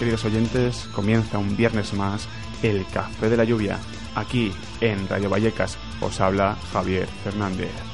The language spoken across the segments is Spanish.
queridos oyentes. Comienza un viernes más el Café de la Lluvia. Aquí en Radio Vallecas os habla Javier Fernández.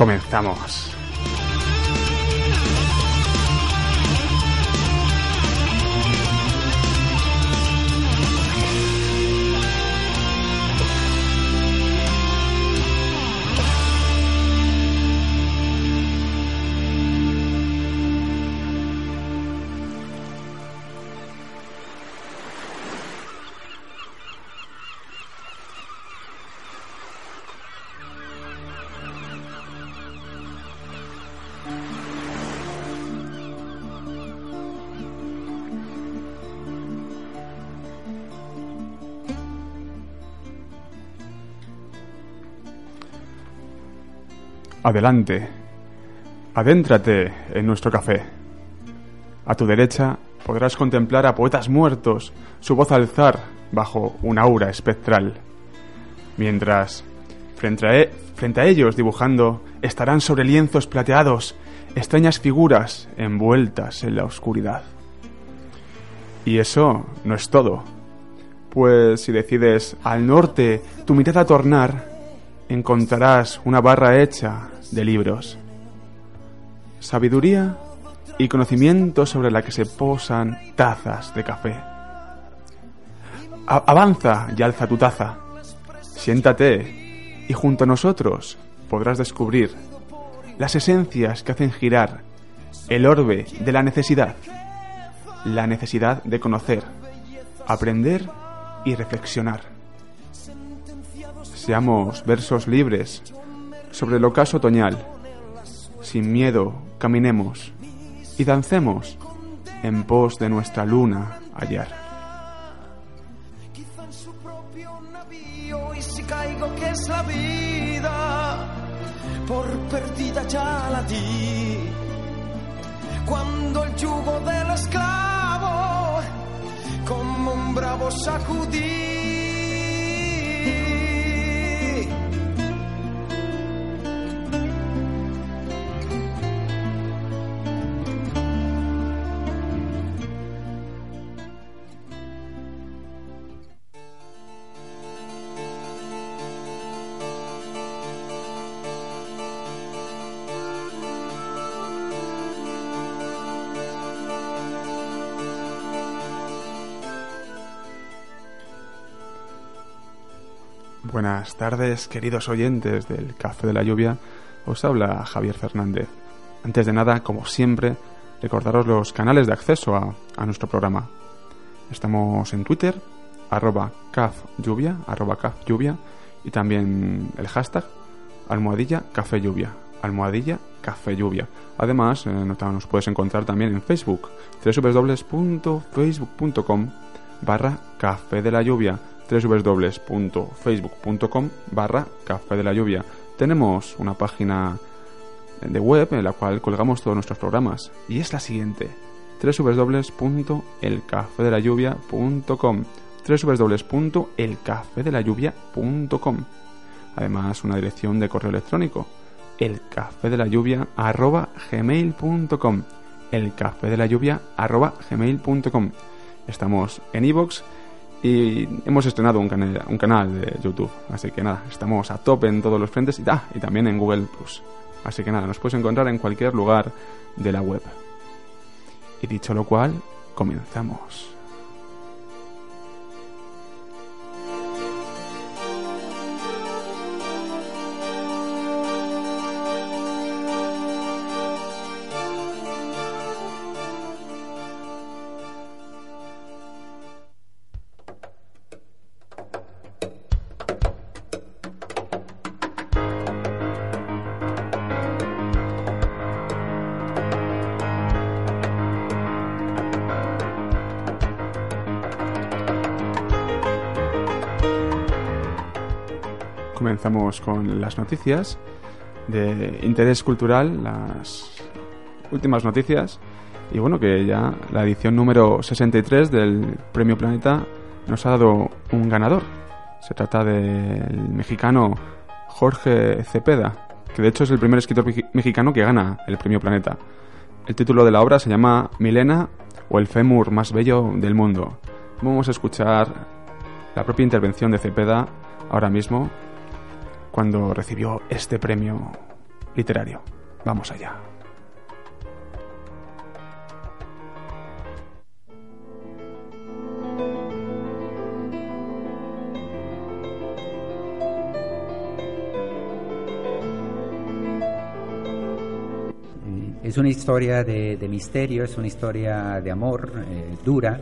Comenzamos. Adelante. Adéntrate en nuestro café. A tu derecha podrás contemplar a poetas muertos, su voz alzar bajo un aura espectral. Mientras, frente a, e- frente a ellos dibujando, estarán sobre lienzos plateados extrañas figuras envueltas en la oscuridad. Y eso no es todo. Pues si decides al norte tu mirada tornar, encontrarás una barra hecha de libros. Sabiduría y conocimiento sobre la que se posan tazas de café. avanza y alza tu taza. Siéntate y junto a nosotros podrás descubrir las esencias que hacen girar el orbe de la necesidad. La necesidad de conocer, aprender y reflexionar. Seamos versos libres sobre el ocaso otoñal. Sin miedo, caminemos y dancemos en pos de nuestra luna hallar. Por perdida ya la di. Cuando el yugo del esclavo, como un bravo sacudí. Buenas tardes, queridos oyentes del Café de la Lluvia. Os habla Javier Fernández. Antes de nada, como siempre, recordaros los canales de acceso a, a nuestro programa. Estamos en Twitter, arroba caflluvia, arroba caflluvia, y también el hashtag almohadilla café lluvia, almohadilla café lluvia. Además, eh, nos puedes encontrar también en Facebook, www.facebook.com barra café de la lluvia www.facebook.com barra café de la lluvia. Tenemos una página de web en la cual colgamos todos nuestros programas y es la siguiente www.elcafedelayuvia.com www.elcafedelayuvia.com Además una dirección de correo electrónico elcafedelayuvia@gmail.com elcafedelayuvia@gmail.com Estamos en iVoox y hemos estrenado un, canal, de YouTube. Así que nada, estamos a tope en todos los frentes y, ah, y también en Google Plus. Así que nada, nos puedes encontrar en cualquier lugar de la web. Y dicho lo cual, comenzamos. Con las noticias de interés cultural, las últimas noticias. Y bueno, que ya la edición número 63 del Premio Planeta nos ha dado un ganador. Se trata del mexicano Jorge Cepeda, que de hecho es el primer escritor mexicano que gana el Premio Planeta. El título de la obra se llama Milena o el fémur más bello del mundo. Vamos a escuchar la propia intervención de Cepeda ahora mismo cuando recibió este premio literario. Vamos allá. Es una historia de, misterio, es una historia de amor eh, dura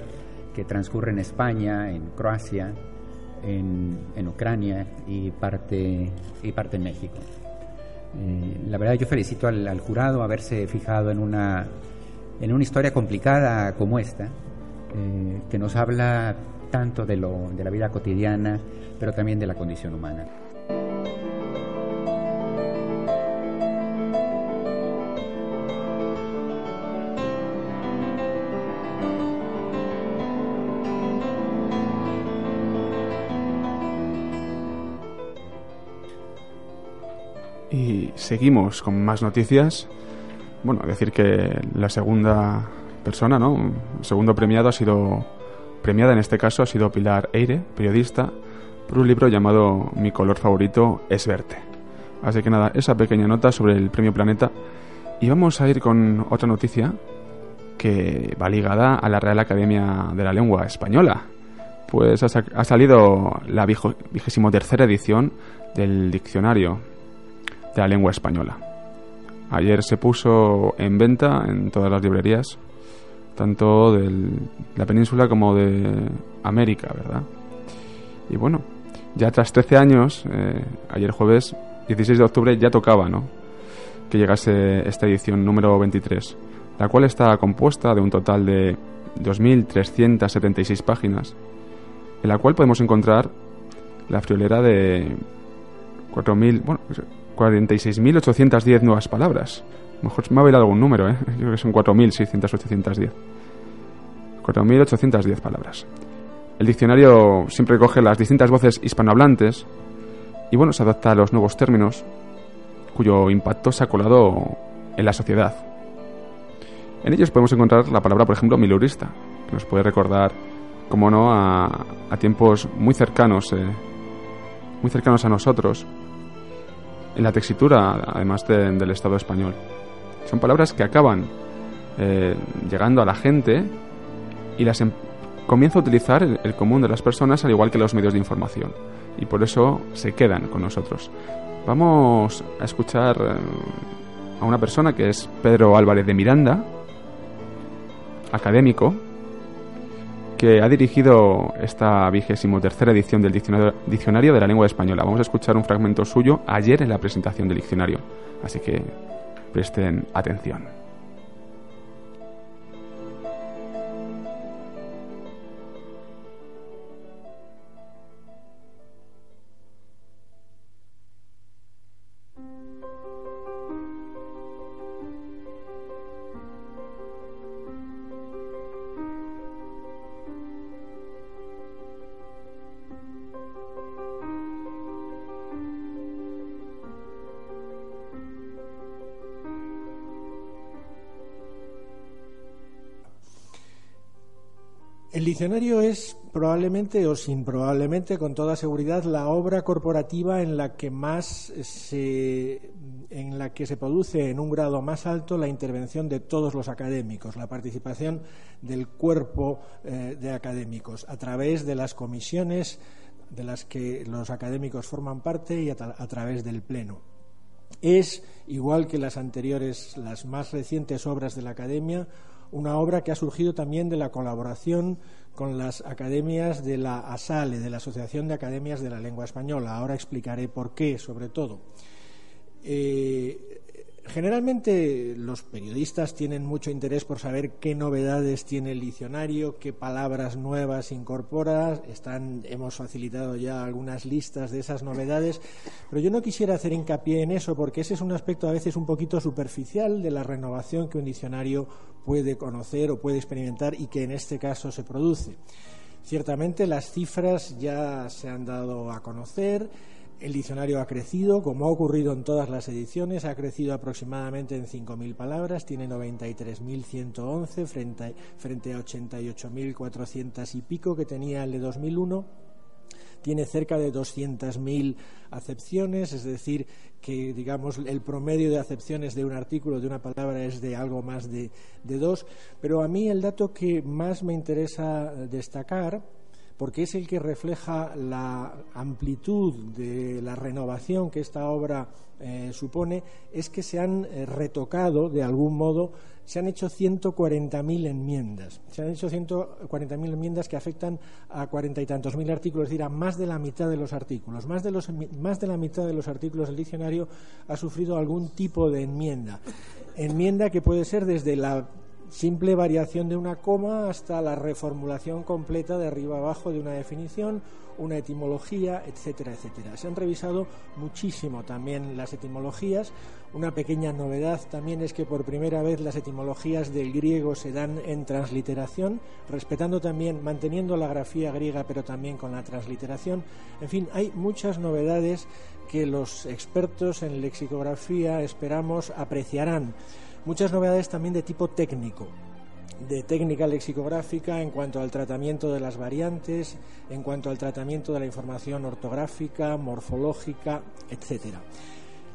que transcurre en España, en Croacia, en, Ucrania y parte, y parte en México. Eh, la verdad yo felicito al, jurado haberse fijado en una, en una historia complicada como esta, eh, que nos habla tanto de, lo, de la vida cotidiana, pero también de la condición humana. Seguimos con más noticias. Bueno, decir que la segunda persona, ¿no? El segundo premiado ha sido premiada en este caso ha sido Pilar Eire, periodista, por un libro llamado Mi color favorito es verte. Así que nada, esa pequeña nota sobre el premio Planeta. Y vamos a ir con otra noticia que va ligada a la Real Academia de la Lengua Española. Pues ha, salido la vigésimo tercera edición del diccionario de la lengua española. Ayer se puso en venta en todas las librerías, tanto de la península como de América, ¿verdad? Y bueno, ya tras 13 años, eh, ayer jueves 16 de octubre ya tocaba, ¿no? Que llegase esta edición número 23, la cual está compuesta de un total de 2.376 páginas, en la cual podemos encontrar la friolera de 4.000, bueno, 46.810 nuevas palabras. mejor me ha bailado algún número, ¿eh? Yo creo que son 4.600, 810. 4.810 palabras. El diccionario siempre coge las distintas voces hispanohablantes y bueno, se adapta a los nuevos términos cuyo impacto se ha colado en la sociedad. En ellos podemos encontrar la palabra, por ejemplo, milurista, que nos puede recordar, como no, a, tiempos muy cercanos, eh, muy cercanos a nosotros, en la textura, además del Estado español. Son palabras que acaban eh, llegando a la gente y las em, comienza a utilizar el, común de las personas al igual que los medios de información y por eso se quedan con nosotros. Vamos a escuchar eh, a una persona que es Pedro Álvarez de Miranda, académico, que ha dirigido esta vigésimo tercera edición del diccionario, de la lengua española. Vamos a escuchar un fragmento suyo ayer en la presentación del diccionario, así que presten atención. Diccionario es probablemente o sin probablemente con toda seguridad la obra corporativa en la que más se en la que se produce en un grado más alto la intervención de todos los académicos, la participación del cuerpo eh, de académicos a través de las comisiones de las que los académicos forman parte y a través del pleno. Es igual que las anteriores, las más recientes obras de la academia, una obra que ha surgido también de la colaboración con las academias de la ASALE, de la Asociación de Academias de la Lengua Española. Ahora explicaré por qué, sobre todo. Eh, Generalmente los periodistas tienen mucho interés por saber qué novedades tiene el diccionario, qué palabras nuevas incorpora. Hemos facilitado ya algunas listas de esas novedades, pero yo no quisiera hacer hincapié en eso porque ese es un aspecto a veces un poquito superficial de la renovación que un diccionario puede conocer o puede experimentar y que en este caso se produce. Ciertamente las cifras ya se han dado a conocer el diccionario ha crecido, como ha ocurrido en todas las ediciones, ha crecido aproximadamente en 5.000 palabras, tiene 93.111 frente, frente a 88.400 y pico que tenía el de 2001 tiene cerca de 200.000 acepciones, es decir, que digamos el promedio de acepciones de un artículo, de una palabra, es de algo más de, de dos. Pero a mí el dato que más me interesa destacar porque es el que refleja la amplitud de la renovación que esta obra eh, supone, es que se han eh, retocado de algún modo, se han hecho 140.000 enmiendas. Se han hecho 140.000 enmiendas que afectan a cuarenta y tantos mil artículos, es decir, a más de la mitad de los artículos. Más de, los, más de la mitad de los artículos del diccionario ha sufrido algún tipo de enmienda. Enmienda que puede ser desde la simple variación de una coma hasta la reformulación completa de arriba abajo de una definición, una etimología, etcétera, etcétera. Se han revisado muchísimo también las etimologías. Una pequeña novedad también es que por primera vez las etimologías del griego se dan en transliteración, respetando también, manteniendo la grafía griega, pero también con la transliteración. En fin, hay muchas novedades que los expertos en lexicografía esperamos apreciarán muchas novedades también de tipo técnico. de técnica lexicográfica en cuanto al tratamiento de las variantes, en cuanto al tratamiento de la información ortográfica, morfológica, etcétera.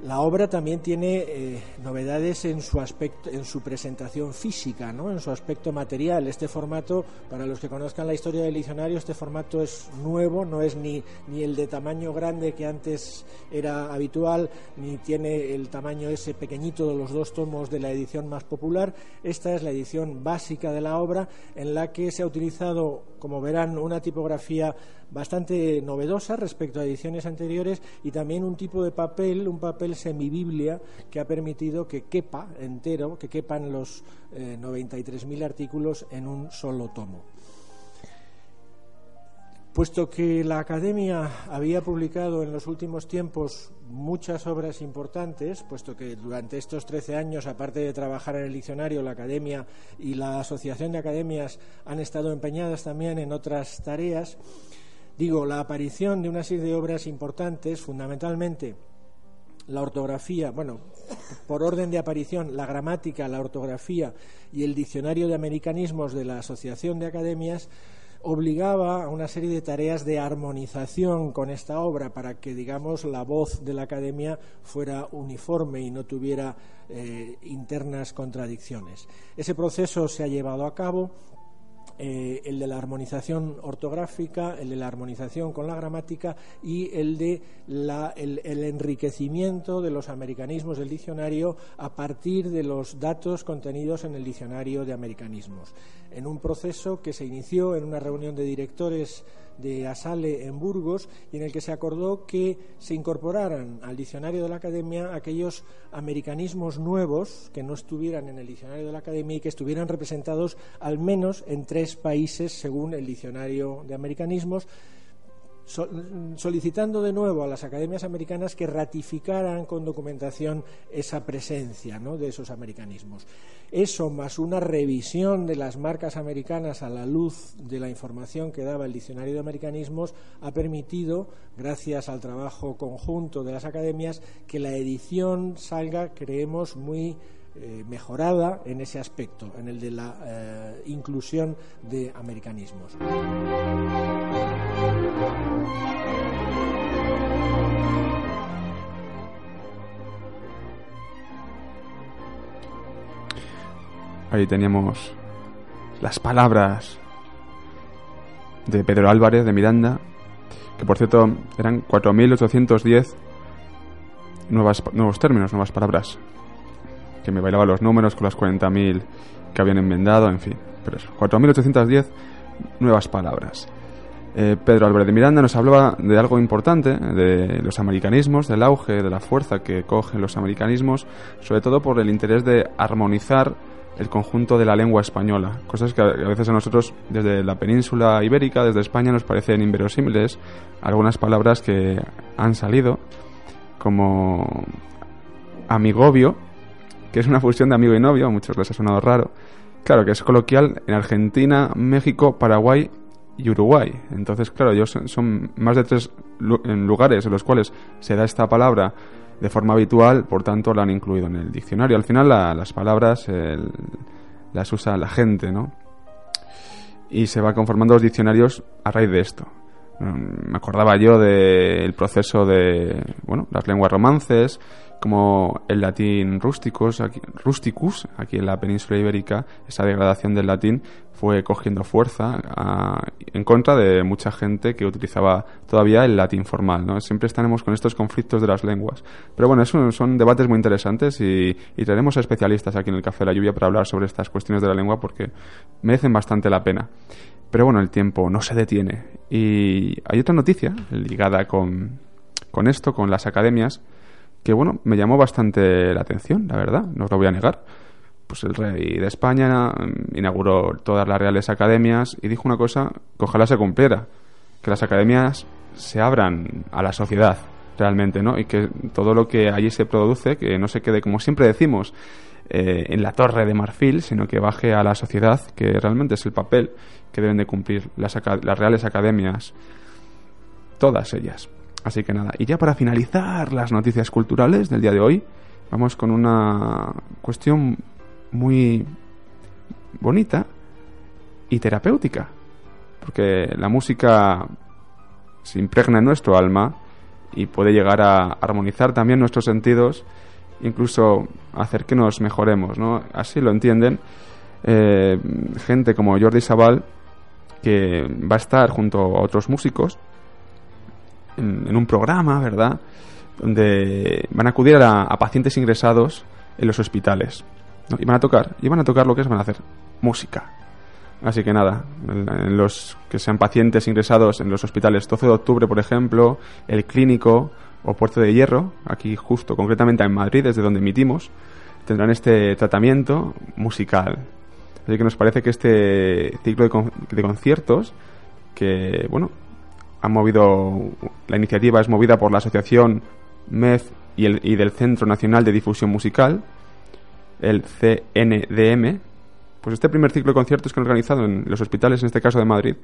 La obra también tiene eh, novedades en su aspecto, en su presentación física, ¿no? en su aspecto material. Este formato, para los que conozcan la historia del diccionario, este formato es nuevo, no es ni, ni el de tamaño grande que antes era habitual, ni tiene el tamaño ese pequeñito de los dos tomos de la edición más popular. Esta es la edición básica de la obra, en la que se ha utilizado, como verán, una tipografía bastante novedosa respecto a ediciones anteriores y también un tipo de papel, un papel semibiblia que ha permitido que quepa entero, que quepan los 93.000 eh, artículos en un solo tomo. Puesto que la Academia había publicado en los últimos tiempos muchas obras importantes, puesto que durante estos 13 años, aparte de trabajar en el diccionario, la Academia y la Asociación de Academias han estado empeñadas también en otras tareas, Digo, la aparición de una serie de obras importantes, fundamentalmente la ortografía, bueno, por orden de aparición, la gramática, la ortografía y el diccionario de americanismos de la Asociación de Academias, obligaba a una serie de tareas de armonización con esta obra para que, digamos, la voz de la academia fuera uniforme y no tuviera eh, internas contradicciones. Ese proceso se ha llevado a cabo eh, el de la armonización ortográfica, el de la armonización con la gramática y el de el, enriquecimiento de los americanismos del diccionario a partir de los datos contenidos en el diccionario de americanismos. En un proceso que se inició en una reunión de directores de Asale en Burgos y en el que se acordó que se incorporaran al diccionario de la Academia aquellos americanismos nuevos que no estuvieran en el diccionario de la Academia y que estuvieran representados al menos en tres países según el diccionario de americanismos solicitando de nuevo a las academias americanas que ratificaran con documentación esa presencia de esos americanismos. Eso, más una revisión de las marcas americanas a la luz de la información que daba el diccionario de americanismos, ha permitido, gracias al trabajo conjunto de las academias, que la edición salga, creemos, muy eh, mejorada en ese aspecto, en el de la eh, inclusión de americanismos. Ahí teníamos las palabras de Pedro Álvarez de Miranda, que por cierto eran 4.810 nuevos términos, nuevas palabras, que me bailaba los números con las 40.000 que habían enmendado, en fin, pero eso, 4.810 nuevas palabras. Eh, Pedro Álvarez de Miranda nos hablaba de algo importante, de los americanismos, del auge, de la fuerza que cogen los americanismos, sobre todo por el interés de armonizar el conjunto de la lengua española, cosas que a veces a nosotros desde la península ibérica, desde España, nos parecen inverosímiles, algunas palabras que han salido, como amigobio, que es una fusión de amigo y novio, a muchos les ha sonado raro, claro que es coloquial en Argentina, México, Paraguay y Uruguay. Entonces, claro, ellos son, más de tres lugares en los cuales se da esta palabra de forma habitual, por tanto la han incluido en el diccionario. Al final las palabras las usa la gente, ¿no? Y se va conformando los diccionarios a raíz de esto. Mm, me acordaba yo del proceso de, bueno, las lenguas romances, como el latín rusticus aquí, rusticus, aquí en la península ibérica, esa degradación del latín fue cogiendo fuerza en contra de mucha gente que utilizaba todavía el latín formal. ¿no? Siempre estaremos con estos conflictos de las lenguas. Pero bueno, son, son debates muy interesantes y, y especialistas aquí en el Café de la Lluvia para hablar sobre estas cuestiones de la lengua porque merecen bastante la pena. Pero bueno, el tiempo no se detiene. Y hay otra noticia ligada con, con esto, con las academias, que bueno, me llamó bastante la atención, la verdad, no os lo voy a negar. Pues el rey de España mm, inauguró todas las reales academias y dijo una cosa que ojalá se cumpliera, que las academias se abran a la sociedad realmente, ¿no? Y que todo lo que allí se produce, que no se quede, como siempre decimos, eh, en la torre de marfil, sino que baje a la sociedad, que realmente es el papel que deben de cumplir las, las reales academias, todas ellas. Así que nada, y ya para finalizar las noticias culturales del día de hoy, vamos con una cuestión muy bonita y terapéutica. Porque la música se impregna en nuestro alma y puede llegar a armonizar también nuestros sentidos, incluso hacer que nos mejoremos, ¿no? Así lo entienden eh, gente como Jordi Sabal, que va a estar junto a otros músicos en, un programa, ¿verdad? Donde van a acudir a, pacientes ingresados en los hospitales. Y van a tocar, y van a tocar lo que es, van a hacer música. Así que nada, en los que sean pacientes ingresados en los hospitales 12 de octubre, por ejemplo, el clínico o Puerto de Hierro, aquí justo concretamente en Madrid, desde donde emitimos, tendrán este tratamiento musical. Así que nos parece que este ciclo de, conciertos, que bueno, ha movido, la iniciativa es movida por la Asociación MED y, el, y del Centro Nacional de Difusión Musical, el CNDM, pues este primer ciclo de conciertos que han organizado en los hospitales, en este caso de Madrid,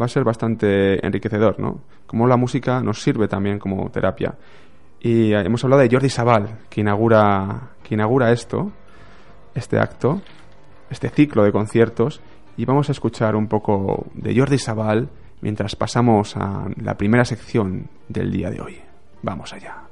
va a ser bastante enriquecedor, ¿no? Como la música nos sirve también como terapia. Y hemos hablado de Jordi Sabal, que inaugura, que inaugura esto, este acto, este ciclo de conciertos, y vamos a escuchar un poco de Jordi Sabal mientras pasamos a la primera sección del día de hoy. Vamos allá.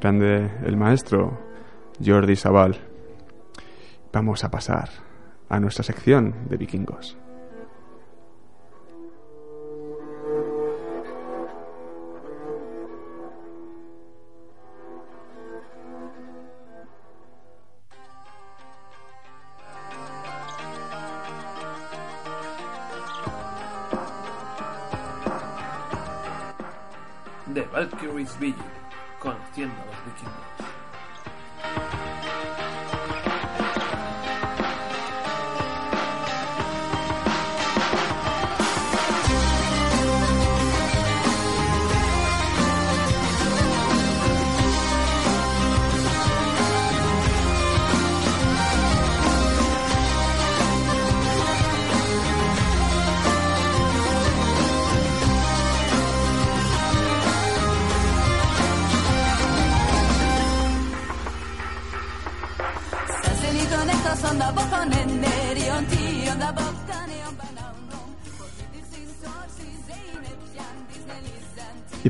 Grande el maestro Jordi Sabal. Vamos a pasar a nuestra sección de vikingos. The Valkyrie's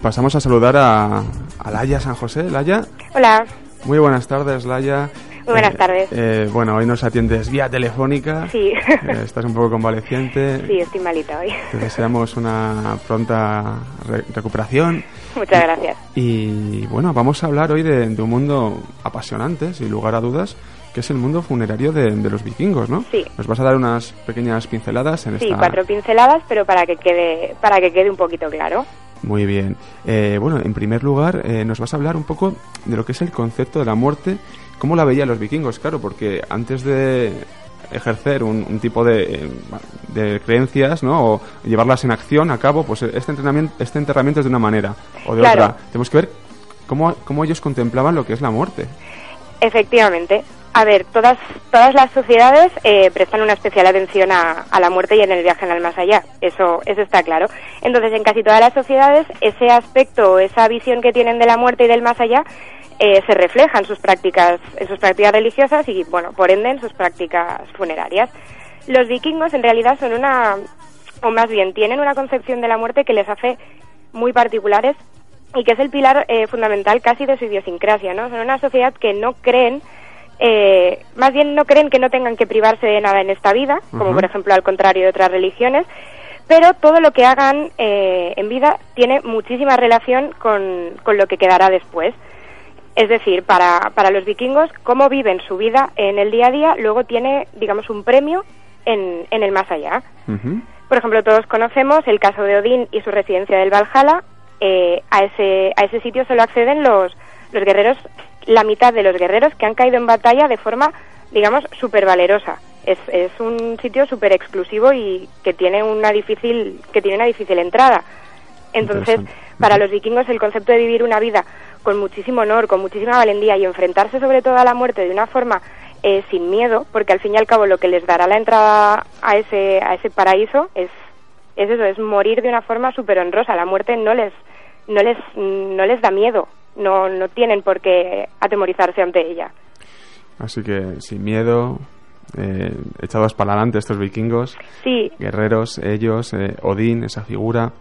pasamos a saludar a, a Laia San José. Laia. Hola. Muy buenas tardes, Laia. Muy buenas eh, tardes. Eh, bueno, hoy nos atiendes vía telefónica. Sí. Eh, estás un poco convaleciente. Sí, estoy malita hoy. Te deseamos una pronta recuperación. Muchas gracias. Y, bueno, vamos a hablar hoy de, de, un mundo apasionante, sin lugar a dudas, que es el mundo funerario de, de, los vikingos, ¿no? Sí. Nos vas a dar unas pequeñas pinceladas en sí, esta... Sí, cuatro pinceladas, pero para que quede para que quede un poquito claro. Muy bien. Eh, bueno, en primer lugar, eh, nos vas a hablar un poco de lo que es el concepto de la muerte, cómo la veían los vikingos, claro, porque antes de ejercer un, un tipo de, eh, de, creencias, ¿no? O llevarlas en acción a cabo, pues este entrenamiento, este enterramiento es de una manera o de claro. otra. Tenemos que ver cómo, cómo ellos contemplaban lo que es la muerte. Efectivamente. A ver, todas, todas las sociedades eh, prestan una especial atención a, a, la muerte y en el viaje en el más allá, eso, eso está claro. Entonces, en casi todas las sociedades, ese aspecto, esa visión que tienen de la muerte y del más allá, eh, se refleja en sus prácticas, en sus prácticas religiosas y, bueno, por ende, en sus prácticas funerarias. Los vikingos, en realidad, son una, o más bien, tienen una concepción de la muerte que les hace muy particulares y que es el pilar eh, fundamental casi de su idiosincrasia, ¿no? Son una sociedad que no creen eh, más bien no creen que no tengan que privarse de nada en esta vida, como por ejemplo al contrario de otras religiones, pero todo lo que hagan eh, en vida tiene muchísima relación con, con, lo que quedará después. Es decir, para, para los vikingos, cómo viven su vida en el día a día, luego tiene, digamos, un premio en, en el más allá. Por ejemplo, todos conocemos el caso de Odín y su residencia del Valhalla. Eh, a, ese, a ese sitio solo acceden los, los guerreros la mitad de los guerreros que han caído en batalla de forma, digamos, súper valerosa. Es, es un sitio súper exclusivo y que tiene una difícil, que tiene una difícil entrada. Entonces, para los vikingos el concepto de vivir una vida con muchísimo honor, con muchísima valentía y enfrentarse sobre todo a la muerte de una forma eh, sin miedo, porque al fin y al cabo lo que les dará la entrada a ese, a ese paraíso es, es eso, es morir de una forma súper honrosa. La muerte no les, no les, no les da miedo, no, no tienen por qué atemorizarse ante ella. Así que sin miedo, eh, echados para adelante estos vikingos, sí. guerreros, ellos, eh, Odín, esa figura.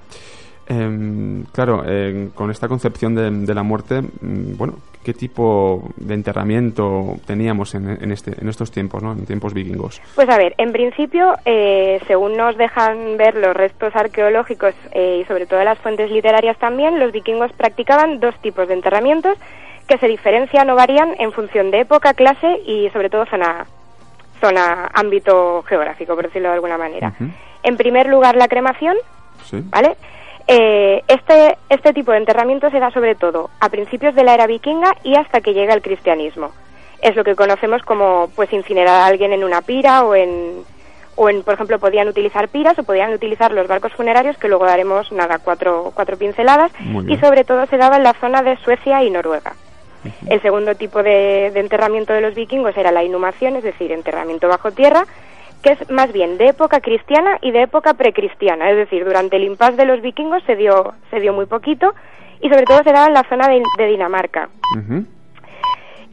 Eh, claro, con esta concepción de, de la muerte, mm, bueno, ¿qué tipo de enterramiento teníamos en, en, este, en estos tiempos, ¿no? en tiempos vikingos? Pues a ver, en principio, eh, según nos dejan ver los restos arqueológicos eh, y sobre todo las fuentes literarias también, los vikingos practicaban dos tipos de enterramientos que se diferencian o varían en función de época, clase y sobre todo zona, zona ámbito geográfico, por decirlo de alguna manera. Uh -huh. En primer lugar, la cremación, sí. ¿vale? Eh, este, este tipo de enterramiento se da sobre todo a principios de la era vikinga y hasta que llega el cristianismo. Es lo que conocemos como pues incinerar a alguien en una pira o en, o en, por ejemplo, podían utilizar piras o podían utilizar los barcos funerarios, que luego daremos, nada, cuatro, cuatro pinceladas, y sobre todo se daba en la zona de Suecia y Noruega. Uh -huh. El segundo tipo de, de enterramiento de los vikingos era la inhumación, es decir, enterramiento bajo tierra, que es más bien de época cristiana y de época precristiana, es decir, durante el impasse de los vikingos se dio, se dio muy poquito y sobre todo se daba en la zona de, de Dinamarca. Uh -huh.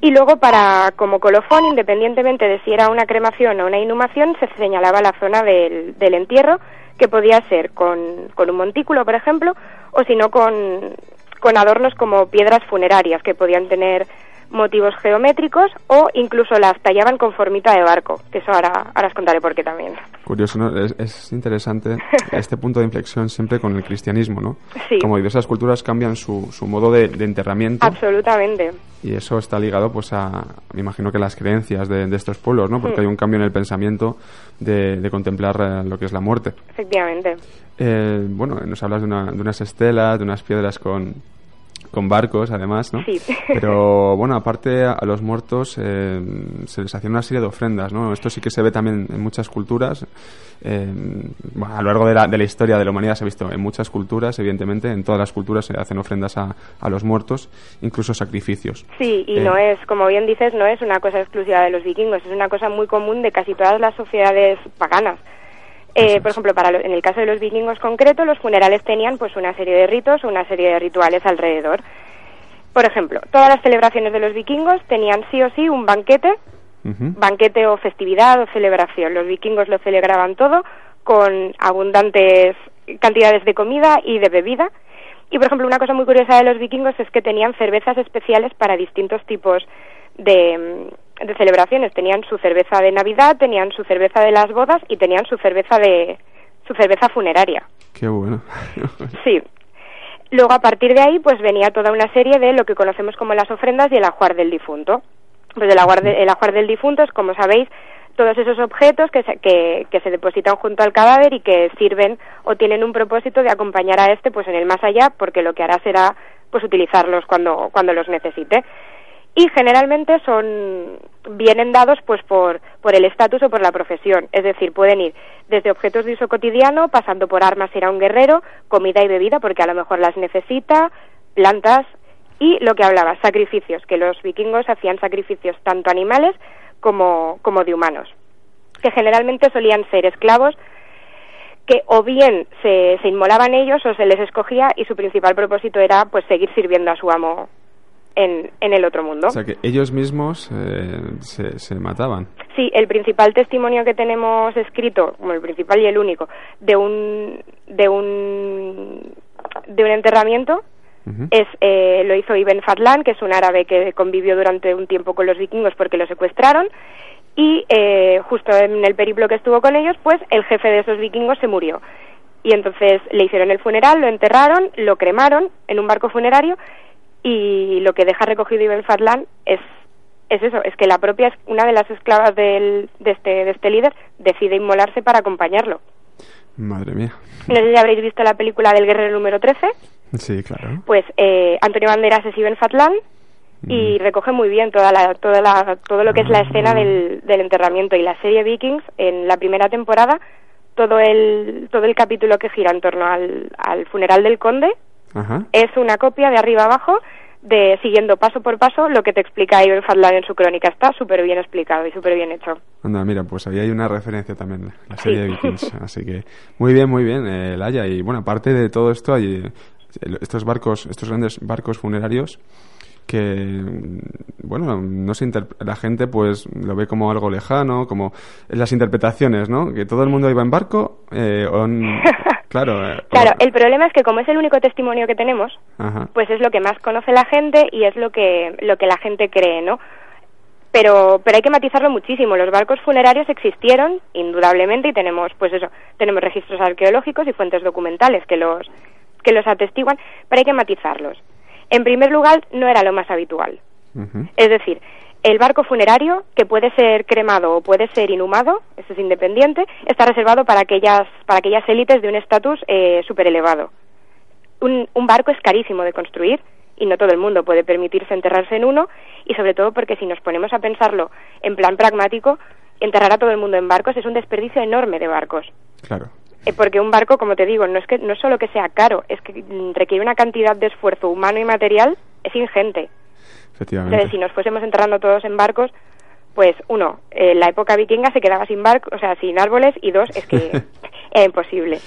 Y luego para como colofón, independientemente de si era una cremación o una inhumación, se señalaba la zona del, del entierro, que podía ser con, con un montículo, por ejemplo, o si no con, con adornos como piedras funerarias, que podían tener motivos geométricos o incluso las tallaban con formita de barco, que eso ahora, ahora os contaré por qué también. Curioso, ¿no? Es, es interesante este punto de inflexión siempre con el cristianismo, ¿no? Sí. Como diversas culturas cambian su, su modo de, de, enterramiento. Absolutamente. Y eso está ligado, pues, a, me imagino que las creencias de, de estos pueblos, ¿no? Porque mm. hay un cambio en el pensamiento de, de contemplar eh, lo que es la muerte. Efectivamente. Eh, bueno, nos hablas de, una, de unas estelas, de unas piedras con con barcos además, ¿no? Sí. Pero bueno, aparte a los muertos eh, se les hacía una serie de ofrendas, ¿no? Esto sí que se ve también en muchas culturas. Eh, bueno, a lo largo de la, de la, historia de la humanidad se ha visto en muchas culturas, evidentemente, en todas las culturas se hacen ofrendas a, a los muertos, incluso sacrificios. Sí, y eh, no es, como bien dices, no es una cosa exclusiva de los vikingos, es una cosa muy común de casi todas las sociedades paganas. Eh, por ejemplo, para lo, en el caso de los vikingos concreto, los funerales tenían pues una serie de ritos o una serie de rituales alrededor. Por ejemplo, todas las celebraciones de los vikingos tenían sí o sí un banquete, uh -huh. banquete o festividad o celebración. Los vikingos lo celebraban todo con abundantes cantidades de comida y de bebida. Y, por ejemplo, una cosa muy curiosa de los vikingos es que tenían cervezas especiales para distintos tipos de, de celebraciones. Tenían su cerveza de Navidad, tenían su cerveza de las bodas y tenían su cerveza de su cerveza funeraria. Qué bueno. sí. Luego a partir de ahí pues venía toda una serie de lo que conocemos como las ofrendas y el ajuar del difunto. Pues el ajuar, de, el ajuar del difunto es, como sabéis, todos esos objetos que se, que, que se depositan junto al cadáver y que sirven o tienen un propósito de acompañar a este pues en el más allá porque lo que hará será pues utilizarlos cuando, cuando los necesite y generalmente son vienen dados pues por por el estatus o por la profesión, es decir, pueden ir desde objetos de uso cotidiano, pasando por armas si era un guerrero, comida y bebida porque a lo mejor las necesita, plantas Y lo que hablaba, sacrificios, que los vikingos hacían sacrificios tanto animales como, como de humanos, que generalmente solían ser esclavos que o bien se, se inmolaban ellos o se les escogía y su principal propósito era pues seguir sirviendo a su amo en, en el otro mundo. O sea que ellos mismos eh, se, se mataban. Sí, el principal testimonio que tenemos escrito, como el principal y el único, de un de un de un enterramiento es eh, lo hizo Ibn Fadlan, que es un árabe que convivió durante un tiempo con los vikingos porque lo secuestraron y eh, justo en el periplo que estuvo con ellos, pues el jefe de esos vikingos se murió. Y entonces le hicieron el funeral, lo enterraron, lo cremaron en un barco funerario y lo que deja recogido Ibn Fadlan es es eso, es que la propia una de las esclavas del, de este de este líder decide inmolarse para acompañarlo. Madre mía. No sé si habréis visto la película del guerrero número 13, Sí, claro. pues eh, Antonio Banderas es Ibn Fadlan y recoge muy bien toda la, toda la, todo lo que es la escena del, del enterramiento y la serie Vikings en la primera temporada todo el todo el capítulo que gira en torno al, al funeral del conde Ajá. es una copia de arriba abajo de siguiendo paso por paso lo que te explica Ibn Fadlan en su crónica está súper bien explicado y súper bien hecho Anda, mira, pues ahí hay una referencia también, la serie Sí. de Vikings. Así que muy bien, muy bien, eh, Laia. Y bueno, aparte de todo esto, hay eh, estos barcos, estos grandes barcos funerarios que, mm, bueno, no se la gente pues lo ve como algo lejano, como las interpretaciones, ¿no? Que todo el mundo iba en barco, eh, claro. eh, o- claro el problema es que como es el único testimonio que tenemos Ajá. pues es lo que más conoce la gente y es lo que lo que la gente cree, ¿no? Pero pero hay que matizarlo muchísimo. Los barcos funerarios existieron indudablemente y tenemos pues eso, tenemos registros arqueológicos y fuentes documentales que los que los atestiguan, pero hay que matizarlos. En primer lugar, no era lo más habitual. Es decir, el barco funerario, que puede ser cremado o puede ser inhumado, eso es independiente, está reservado para aquellas, para aquellas élites de un estatus eh, súper elevado. Un, un barco es carísimo de construir y no todo el mundo puede permitirse enterrarse en uno y sobre todo porque si nos ponemos a pensarlo en plan pragmático, enterrar a todo el mundo en barcos es un desperdicio enorme de barcos. Claro. Eh, porque un barco, como te digo, no es que no es solo que sea caro, es que requiere una cantidad de esfuerzo humano y material es ingente. Efectivamente. Entonces, si nos fuésemos enterrando todos en barcos, pues uno, eh, la época vikinga se quedaba sin barcos, o sea, sin árboles, y dos, es que era imposible.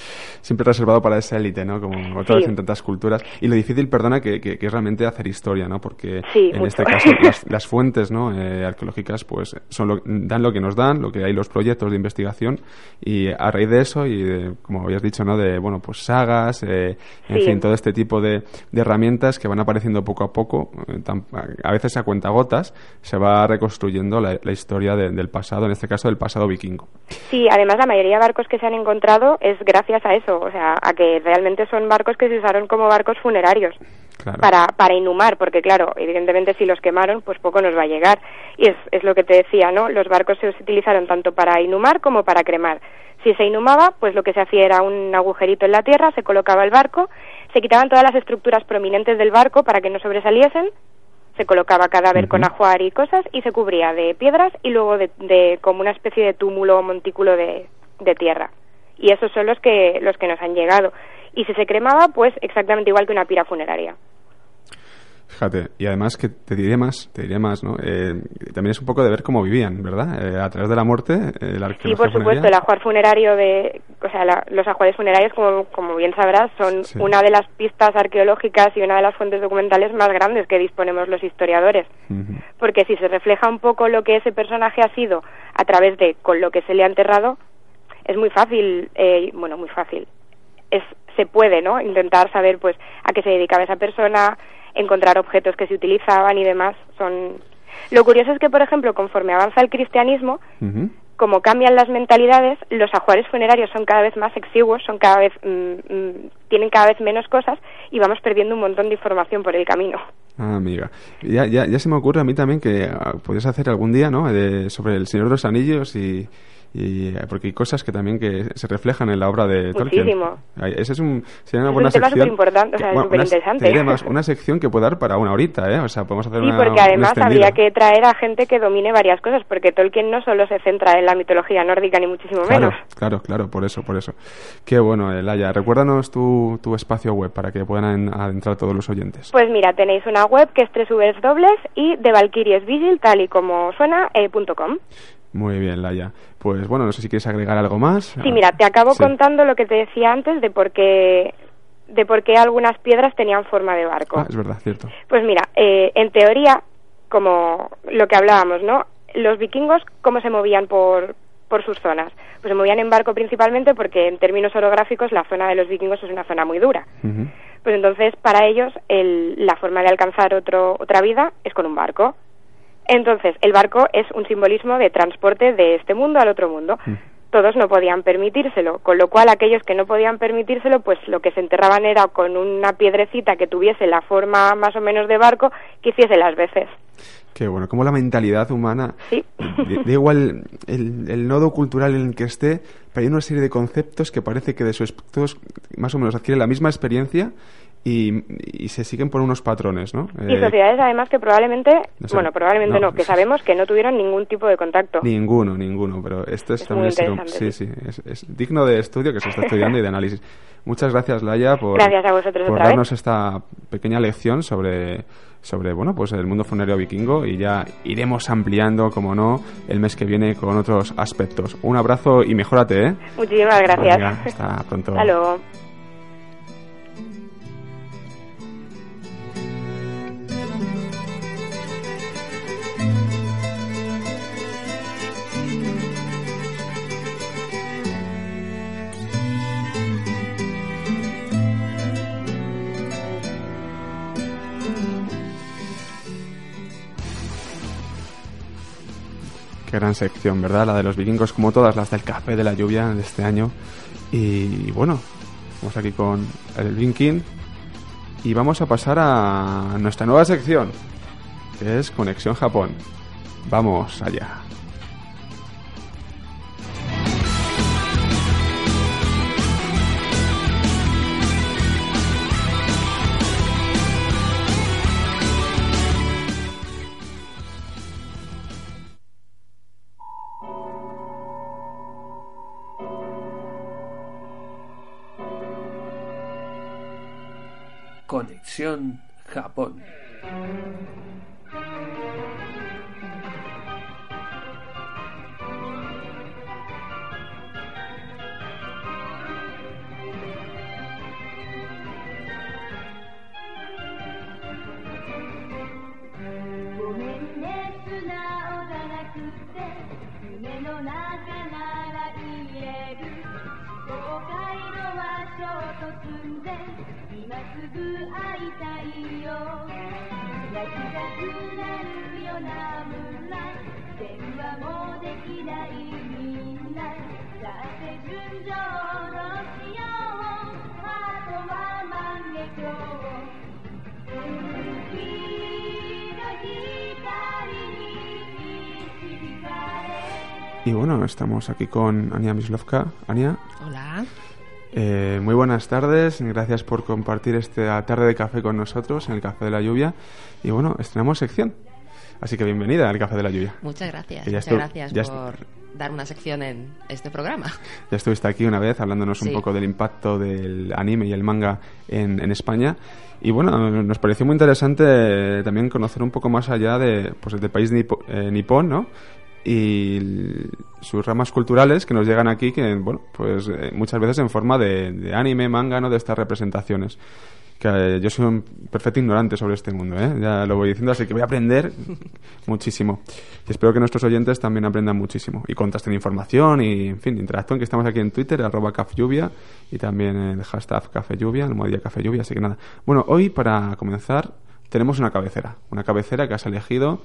Siempre reservado para esa élite, ¿no? Como otras Sí. en tantas culturas. Y lo difícil, perdona, que, que- que es realmente hacer historia, ¿no? Porque Sí, en mucho. este caso las, las fuentes ¿no? Eh, arqueológicas pues son lo- dan lo que nos dan, lo que hay los proyectos de investigación y a raíz de eso y de, como habías dicho, ¿no? De, bueno, pues sagas, eh, en Sí. fin, todo este tipo de, de herramientas que van apareciendo poco a poco, eh, tan- a veces a cuentagotas, se va reconstruyendo la, la historia de- del pasado, en este caso del pasado vikingo. Sí, además la mayoría de barcos que se han encontrado es gracias a eso, o sea, a que realmente son barcos que se usaron como barcos funerarios Claro. para, para inhumar, porque claro, evidentemente si los quemaron, pues poco nos va a llegar. Y es, es lo que te decía, ¿no? Los barcos se utilizaron tanto para inhumar como para cremar. Si se inhumaba, pues lo que se hacía era un agujerito en la tierra, se colocaba el barco, se quitaban todas las estructuras prominentes del barco para que no sobresaliesen, se colocaba cadáver con ajuar y cosas y se cubría de piedras y luego de, de como una especie de túmulo o montículo de, de tierra. Y esos son los que, los que nos han llegado. Y si se cremaba, pues exactamente igual que una pira funeraria. Fíjate, y además que te diré más, te diré más, ¿no? Eh, también es un poco de ver cómo vivían, ¿verdad? Eh, a través de la muerte, eh, la Sí, por supuesto, el ajuar funerario de, o sea, la- los ajuares funerarios, como, como bien sabrás, son Sí. una de las pistas arqueológicas y una de las fuentes documentales más grandes que disponemos los historiadores. Porque si se refleja un poco lo que ese personaje ha sido a través de con lo que se le ha enterrado, es muy fácil, eh, bueno, muy fácil. Es, se puede, ¿no? Intentar saber, pues, a qué se dedicaba esa persona, encontrar objetos que se utilizaban y demás. Son. Lo curioso es que, por ejemplo, conforme avanza el cristianismo, como cambian las mentalidades, los ajuares funerarios son cada vez más exiguos, son cada vez mm, mm, tienen cada vez menos cosas y vamos perdiendo un montón de información por el camino. Ah, amiga. Ya, ya, ya se me ocurre a mí también que ah, podrías hacer algún día, ¿no? De- sobre el Señor de los Anillos y, y porque hay cosas que también que se reflejan en la obra de Tolkien. Muchísimo. Ay, Ese es un sería una Es un buena tema sección. superimportante, o sea, bueno, una- superinteresante. te diré más, una sección que puede dar para una horita, ¿eh? O sea, podemos hacer Sí, una porque un además habría que traer a gente que domine varias cosas, porque Tolkien no solo se centra en la mitología nórdica, ni muchísimo Claro, menos. claro, claro, por eso, por eso. Qué bueno, Elaya. Recuérdanos tu, tu espacio web para que puedan adentrar todos los oyentes. Pues mira, tenéis una web que es www y de Valkyries Vigil, tal y como suena, eh, punto com. Muy bien, Laia. Pues bueno, no sé si quieres agregar algo más. Sí, mira, te acabo Sí. contando lo que te decía antes de por qué, de por qué algunas piedras tenían forma de barco. Ah, es verdad, cierto. Pues mira, eh, en teoría, como lo que hablábamos, ¿no? Los vikingos, ¿cómo se movían por, por sus zonas? Pues se movían en barco principalmente porque en términos orográficos la zona de los vikingos es una zona muy dura. Pues entonces para ellos el- la forma de alcanzar otro, otra vida es con un barco. Entonces el barco es un simbolismo de transporte de este mundo al otro mundo. Mm. Todos no podían permitírselo, con lo cual aquellos que no podían permitírselo, pues lo que se enterraban era con una piedrecita que tuviese la forma más o menos de barco que hiciese las veces. Qué bueno, como la mentalidad humana, Sí. da igual el, el nodo cultural en el que esté, pero hay una serie de conceptos que parece que de sus todos más o menos adquieren la misma experiencia y, y se siguen por unos patrones, ¿no? Y Eh, sociedades además que probablemente, no sé, bueno, probablemente no. no, que sabemos que no tuvieron ningún tipo de contacto. Ninguno, ninguno, pero esto es, Es también interesante, sí, sí, es, es digno de estudio que se está estudiando y de análisis. Muchas gracias, Laia, por, Gracias a vosotros por vez. darnos esta pequeña lección sobre, sobre bueno, pues el mundo funerario vikingo y ya iremos ampliando, como no, el mes que viene con otros aspectos. Un abrazo y mejórate, ¿eh? Muchísimas gracias. Venga, hasta pronto. Hasta luego. Qué gran sección, ¿verdad? La de los vikingos, como todas las del café de la lluvia de este año. Y bueno, vamos aquí con el Blinking. Y vamos a pasar a nuestra nueva sección, que es Conexión Japón. Vamos allá. Japón. Y bueno, estamos aquí con Ania Mislovka. Ania, Hola. eh, muy buenas tardes. Gracias por compartir esta tarde de café con nosotros en el Café de la Lluvia. Y bueno, estrenamos sección. Así que bienvenida al Café de la Lluvia. Muchas gracias. Ya Muchas gracias ya por dar una sección en este programa. Ya estuviste aquí una vez hablándonos un poco del impacto del anime y el manga en, en España. Y bueno, nos pareció muy interesante también conocer un poco más allá de, pues, del país nipo- eh, nipón, ¿no? Y sus ramas culturales que nos llegan aquí, que bueno, pues eh, muchas veces en forma de, de anime, manga, ¿no? De estas representaciones. Que eh, yo soy un perfecto ignorante sobre este mundo, ¿eh? Ya lo voy diciendo, así que voy a aprender muchísimo. Y espero que nuestros oyentes también aprendan muchísimo. Y contrasten información y, en fin, interactúen, que estamos aquí en Twitter, arroba caflluvia, y también el hashtag café lluvia, el modilla café lluvia, así que nada. Bueno, hoy, para comenzar, tenemos una cabecera. Una cabecera que has elegido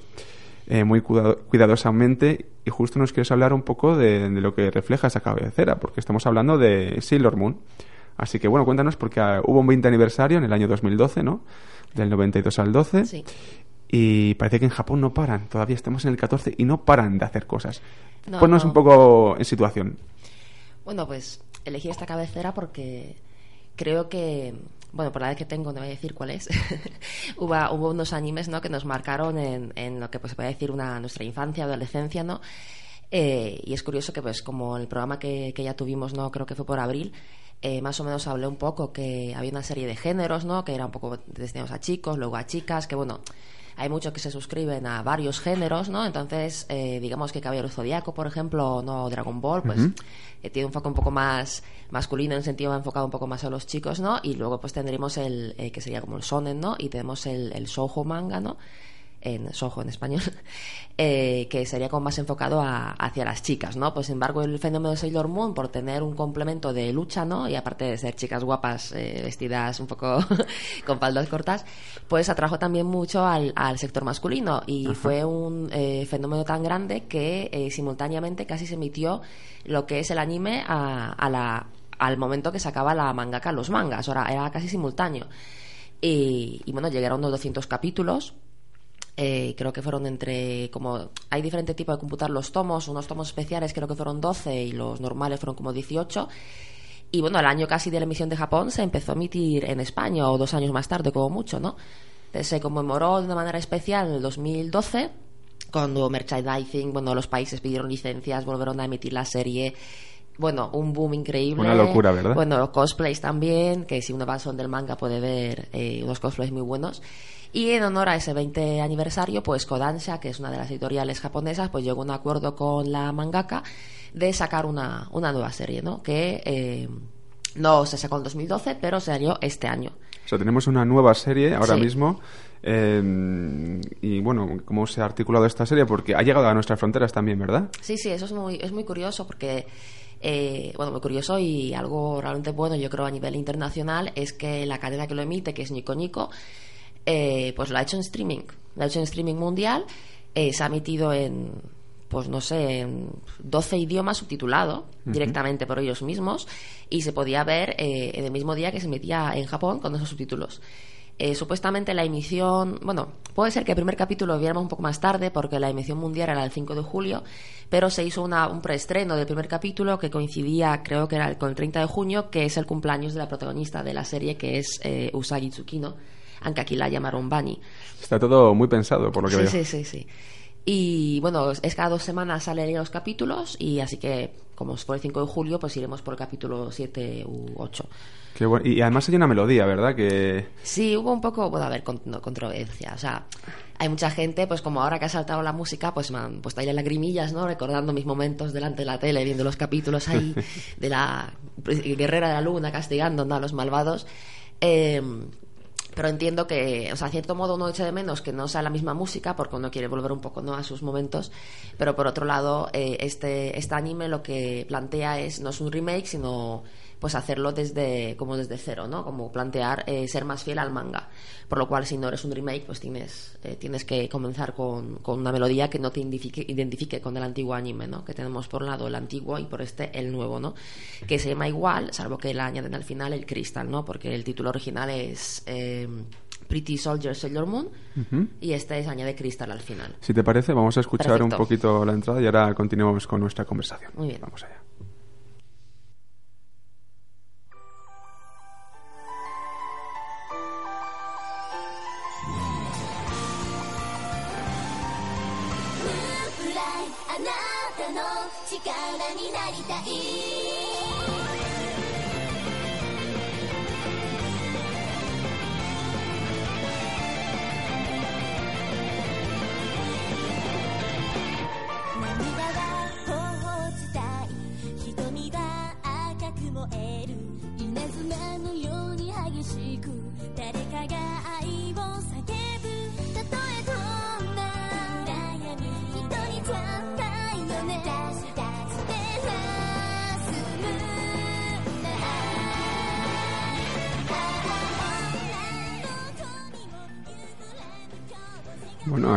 eh, muy cuidado- cuidadosamente y justo nos quieres hablar un poco de, de lo que refleja esa cabecera, porque estamos hablando de Sailor Moon. Así que bueno, cuéntanos, porque ah, hubo un 20 aniversario en el año 2012, ¿no? Del 92 al 12. Sí. Y parece que en Japón no paran, todavía estamos en el 14 y no paran de hacer cosas. No, Ponnos no. un poco en situación. Bueno, pues elegí esta cabecera porque creo que, bueno, por la edad que tengo, no voy a decir cuál es, hubo, unos animes, ¿no?, que nos marcaron en, en lo que pues, se puede decir una, nuestra infancia, adolescencia, ¿no? Eh, y es curioso que, pues, como el programa que, que ya tuvimos, ¿no?, creo que fue por abril, eh, más o menos hablé un poco que había una serie de géneros, ¿no?, que era un poco destinados a chicos, luego a chicas, que, bueno, hay muchos que se suscriben a varios géneros, ¿no? Entonces, eh, digamos que Caballero Zodíaco, por ejemplo, no Dragon Ball, pues eh, tiene un foco un poco más masculino en el sentido enfocado un poco más a los chicos, ¿no? Y luego pues tendremos el eh, que sería como el shonen, ¿no? Y tenemos el, el shoujo manga, ¿no? En shoujo en español, eh, que sería como más enfocado a- hacia las chicas, ¿no? Pues sin embargo el fenómeno de Sailor Moon por tener un complemento de lucha, ¿no? Y aparte de ser chicas guapas eh, vestidas un poco con faldas cortas, pues atrajo también mucho al, al sector masculino y fue un eh, fenómeno tan grande que simultáneamente casi se emitió lo que es el anime a, a la, al momento que sacaba la mangaka los mangas, ahora era casi simultáneo. Y, y bueno, llegaron unos 200 capítulos. Eh, creo que fueron entre como hay diferente tipo de computar los tomos unos tomos especiales creo que fueron 12 y los normales fueron como 18 y bueno, el año casi de la emisión de Japón se empezó a emitir en España, o dos años más tarde, como mucho, ¿no? Entonces, se conmemoró de una manera especial en el 2012, cuando merchandising, bueno, los países pidieron licencias, volvieron a emitir la serie. Bueno, un boom increíble. Una locura, ¿verdad? Bueno, los cosplays también, que si uno va al son del manga puede ver eh, unos cosplays muy buenos. Y en honor a ese 20 aniversario, pues Kodansha, que es una de las editoriales japonesas, pues llegó a un acuerdo con la mangaka de sacar una, una nueva serie, ¿no? Que eh, no se sacó en 2012, pero salió este año. O sea, tenemos una nueva serie ahora Sí. mismo. eh, y bueno, ¿cómo se ha articulado esta serie? Porque ha llegado a nuestras fronteras también, ¿verdad? Sí, sí, eso es muy, es muy curioso porque, eh, bueno, muy curioso y algo realmente bueno, yo creo, a nivel internacional, es que la cadena que lo emite, que es Nico Nico, eh, pues lo ha hecho en streaming. Lo ha hecho en streaming mundial, eh, se ha emitido en, pues no sé, en 12 idiomas subtitulado directamente por ellos mismos y se podía ver eh, en el mismo día que se emitía en Japón con esos subtítulos. Eh, supuestamente la emisión, bueno, puede ser que el primer capítulo lo viéramos un poco más tarde porque la emisión mundial era el 5 de julio, pero se hizo una- un preestreno del primer capítulo que coincidía, creo que era con el 30 de junio, que es el cumpleaños de la protagonista de la serie, que es eh, Usagi Tsukino, aunque aquí la llamaron Bunny. Está todo muy pensado, por lo que Sí, veo. sí, sí, sí. Y bueno, es cada dos semanas salen los capítulos y así que, como es por el 5 de julio, pues iremos por el capítulo 7 u 8. Qué bueno. Y además hay una melodía, ¿verdad? Que Sí, hubo un poco, bueno, a ver, controversia. O sea, hay mucha gente, pues como ahora que ha saltado la música, pues me han puesto ahí las lagrimillas, ¿no? Recordando mis momentos delante de la tele, viendo los capítulos ahí de la guerrera de la luna castigando ¿no? a los malvados. Eh, pero entiendo que, o sea, a cierto modo uno echa de menos que no sea la misma música porque uno quiere volver un poco ¿no? a sus momentos, pero por otro lado, eh, este, este anime lo que plantea es, no es un remake, sino pues hacerlo desde, como desde cero, ¿no? Como plantear eh, ser más fiel al manga. Por lo cual, si no eres un remake, pues tienes, eh, tienes que comenzar con, con una melodía que no te identifique, identifique con el antiguo anime, ¿no? Que tenemos por un lado el antiguo y por este el nuevo, ¿no? Que se llama igual, salvo que le añaden al final el Crystal, ¿no? Porque el título original es eh, Pretty Soldier Sailor Moon y este es añade Crystal al final. si te parece, vamos a escuchar un Perfecto. poquito la entrada y ahora continuamos con nuestra conversación. Muy bien. Vamos allá.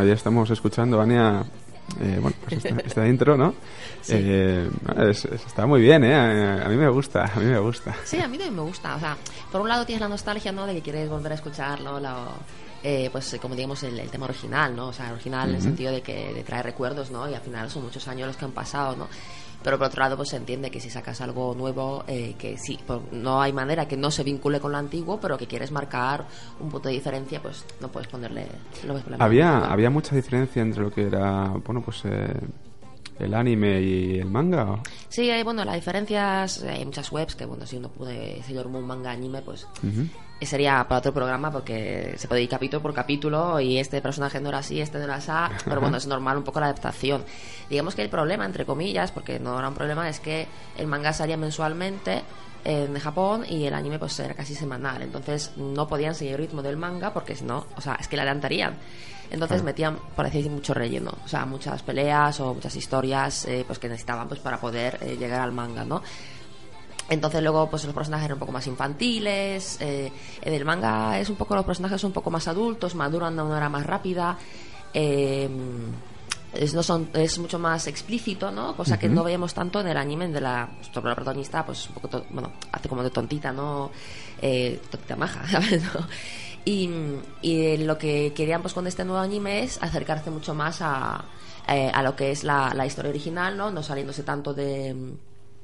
ya estamos escuchando, Ania, eh, bueno, pues esta, esta intro, ¿no? Sí. Eh, está muy bien, ¿eh? A, a, mí me gusta, a mí me gusta. Sí, a mí también me gusta. O sea, por un lado tienes la nostalgia, ¿no? De que quieres volver a escuchar, ¿no? Eh, pues como digamos el, el, tema original, ¿no? O sea, original en el sentido de que de trae recuerdos, ¿no? Y al final son muchos años los que han pasado, ¿no? Pero por otro lado, pues se entiende que si sacas algo nuevo, eh, que sí, por- no hay manera que no se vincule con lo antiguo, pero que quieres marcar un punto de diferencia, pues no puedes ponerle... ponerle Había, había mucha diferencia entre lo que era, bueno, pues eh, el anime y el manga. Sí, hay, bueno, las diferencias, hay muchas webs que, bueno, si uno puede Sailor Moon manga anime, pues Ujú. eh, sería para otro programa porque se puede ir capítulo por capítulo y este personaje no era así, este no era así, pero bueno, es normal un poco la adaptación. Digamos que el problema, entre comillas, porque no era un problema, es que el manga salía mensualmente en Japón y el anime pues era casi semanal, entonces no podían seguir el ritmo del manga porque si no, o sea, es que la adelantarían. Entonces Claro. metían, decir, mucho relleno, o sea, muchas peleas o muchas historias eh, pues que necesitaban pues para poder eh, llegar al manga, ¿no? Entonces luego pues los personajes eran un poco más infantiles. eh, en el manga es un poco los personajes son un poco más adultos, maduran de una manera más rápida. eh, es, no son, es mucho más explícito, ¿no? Cosa que no veíamos tanto en el anime, de la, sobre la protagonista, pues un poco, to- bueno, hace como de tontita, ¿no? Eh, tontita maja, ¿sabes? ¿no? Y, y lo que querían pues con este nuevo anime es acercarse mucho más a, eh, a lo que es la, la historia original, ¿no? No saliéndose tanto de,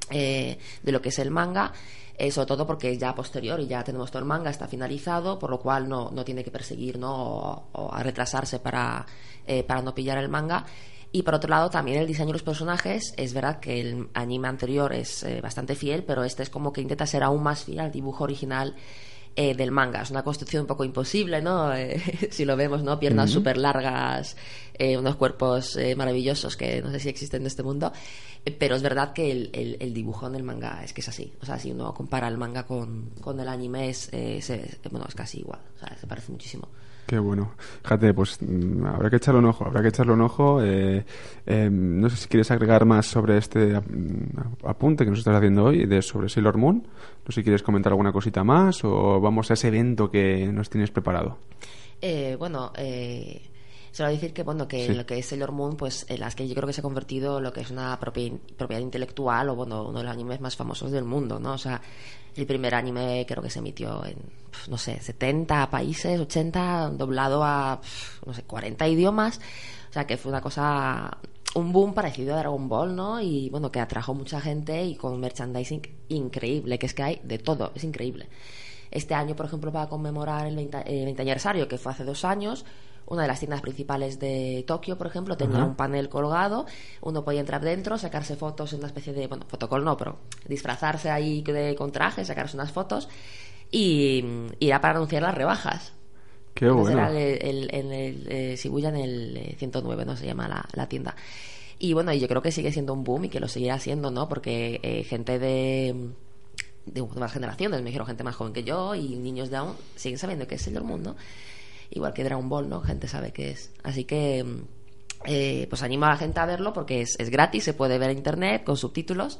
eh, de lo que es el manga, eh, sobre todo porque es ya posterior y ya tenemos todo el manga, está finalizado, por lo cual no, no tiene que perseguir ¿no? o, o a retrasarse para, eh, para no pillar el manga. Y por otro lado, también el diseño de los personajes, es verdad que el anime anterior es eh, bastante fiel, pero este es como que intenta ser aún más fiel al dibujo original eh, del manga. Es una construcción un poco imposible, ¿no? Eh, si lo vemos, ¿no? Piernas Ujú. súper largas, eh, unos cuerpos eh, maravillosos que no sé si existen en este mundo. Eh, Pero es verdad que el, el- el dibujo en el manga es que es así. O sea, si uno compara el manga con, con el anime, es, se- bueno, es casi igual. O sea, se parece muchísimo. Qué bueno. Fíjate, pues mm, habrá que echarle un ojo, habrá que echarle un ojo. eh, eh, no sé si quieres agregar más sobre este mm, apunte que nos estás haciendo hoy de sobre Sailor Moon. No sé si quieres comentar alguna cosita más o vamos a ese evento que nos tienes preparado. Eh, bueno, eh, solo decir que bueno que Sí. lo que es Sailor Moon, pues en las que yo creo que se ha convertido lo que es una propi- propiedad intelectual o bueno uno de los animes más famosos del mundo, ¿no? O sea, el primer anime creo que se emitió en no sé 70 países, 80 doblado a no sé 40 idiomas, o sea que fue una cosa un boom parecido a Dragon Ball, ¿no? Y bueno, que atrajo mucha gente y con merchandising increíble, que es que hay de todo, es increíble. Este año, por ejemplo, para conmemorar el 20, eh, 20 aniversario, que fue hace dos años, una de las tiendas principales de Tokio, por ejemplo, tenía Ajá. un panel colgado, uno podía entrar dentro, sacarse fotos en una especie de, bueno, fotocall no, pero disfrazarse ahí de, con traje, sacarse unas fotos y, y era para anunciar las rebajas. Qué Entonces bueno. era el, el- en el eh, Shibuya en el eh, 109, ¿no? Se llama la, la tienda. Y bueno, y yo creo que sigue siendo un boom y que lo seguirá siendo, ¿no? Porque eh, gente de, de nuevas generaciones, me dijeron gente más joven que yo y niños de aún, siguen sabiendo que es Moon, ¿no? Igual que Dragon Ball, ¿no? Gente sabe que es. Así que, mm, eh, pues animo a la gente a verlo porque es, es gratis, se puede ver en internet con subtítulos.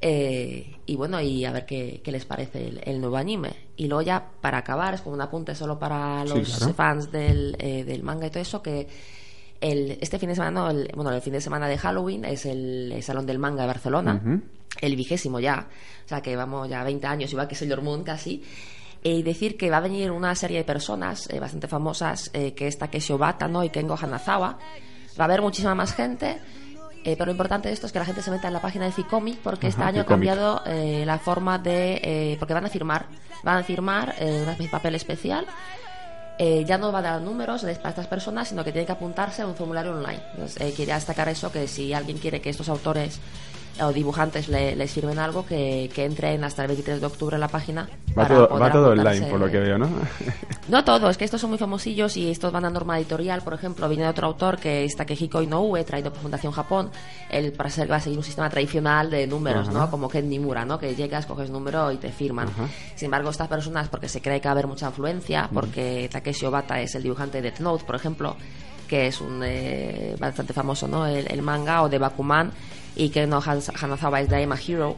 Eh, y bueno, y a ver qué, qué les parece el, el nuevo anime. Y luego ya, para acabar, es como un apunte solo para Sí, los claro. fans del, eh, del manga y todo eso, que el, este fin de semana, no, el, bueno, el fin de semana de Halloween es el, el Salón del Manga de Barcelona, el vigésimo ya, o sea que vamos ya 20 años, igual que Sailor Moon casi. Y decir que va a venir una serie de personas eh, bastante famosas, eh, que es Takeshi Obata ¿no? y Kengo Hanazawa. Va a haber muchísima más gente, eh, pero lo importante de esto es que la gente se meta en la página de Ficomic porque este año ha cambiado eh, la forma de... eh, porque van a firmar, van a firmar de papel especial. Eh, ya no va a dar números de- para estas personas, sino que tienen que apuntarse a un formulario online. Entonces, eh, quería destacar eso, que si alguien quiere que estos autores o dibujantes le- les firmen algo, que, que entren hasta el 23 de octubre en la página. Va para todo, va todo online, por lo que veo, ¿no? No todos, es que estos son muy famosillos y estos van a norma editorial, por ejemplo, viene otro autor que es Takehiko Inoue, traído por Fundación Japón. Él para ser va a seguir un sistema tradicional de números, Ajá. ¿no? Como Ken Nimura, ¿no? Que llegas, coges número y te firman. Ajá. Sin embargo, estas personas, porque se cree que va a haber mucha influencia, porque Takeshi Obata es el dibujante de Death Note, por ejemplo, que es un eh, bastante famoso, ¿no? El, el manga, o de Bakuman, y que no Han- Hanazawa es de I'm a Hero.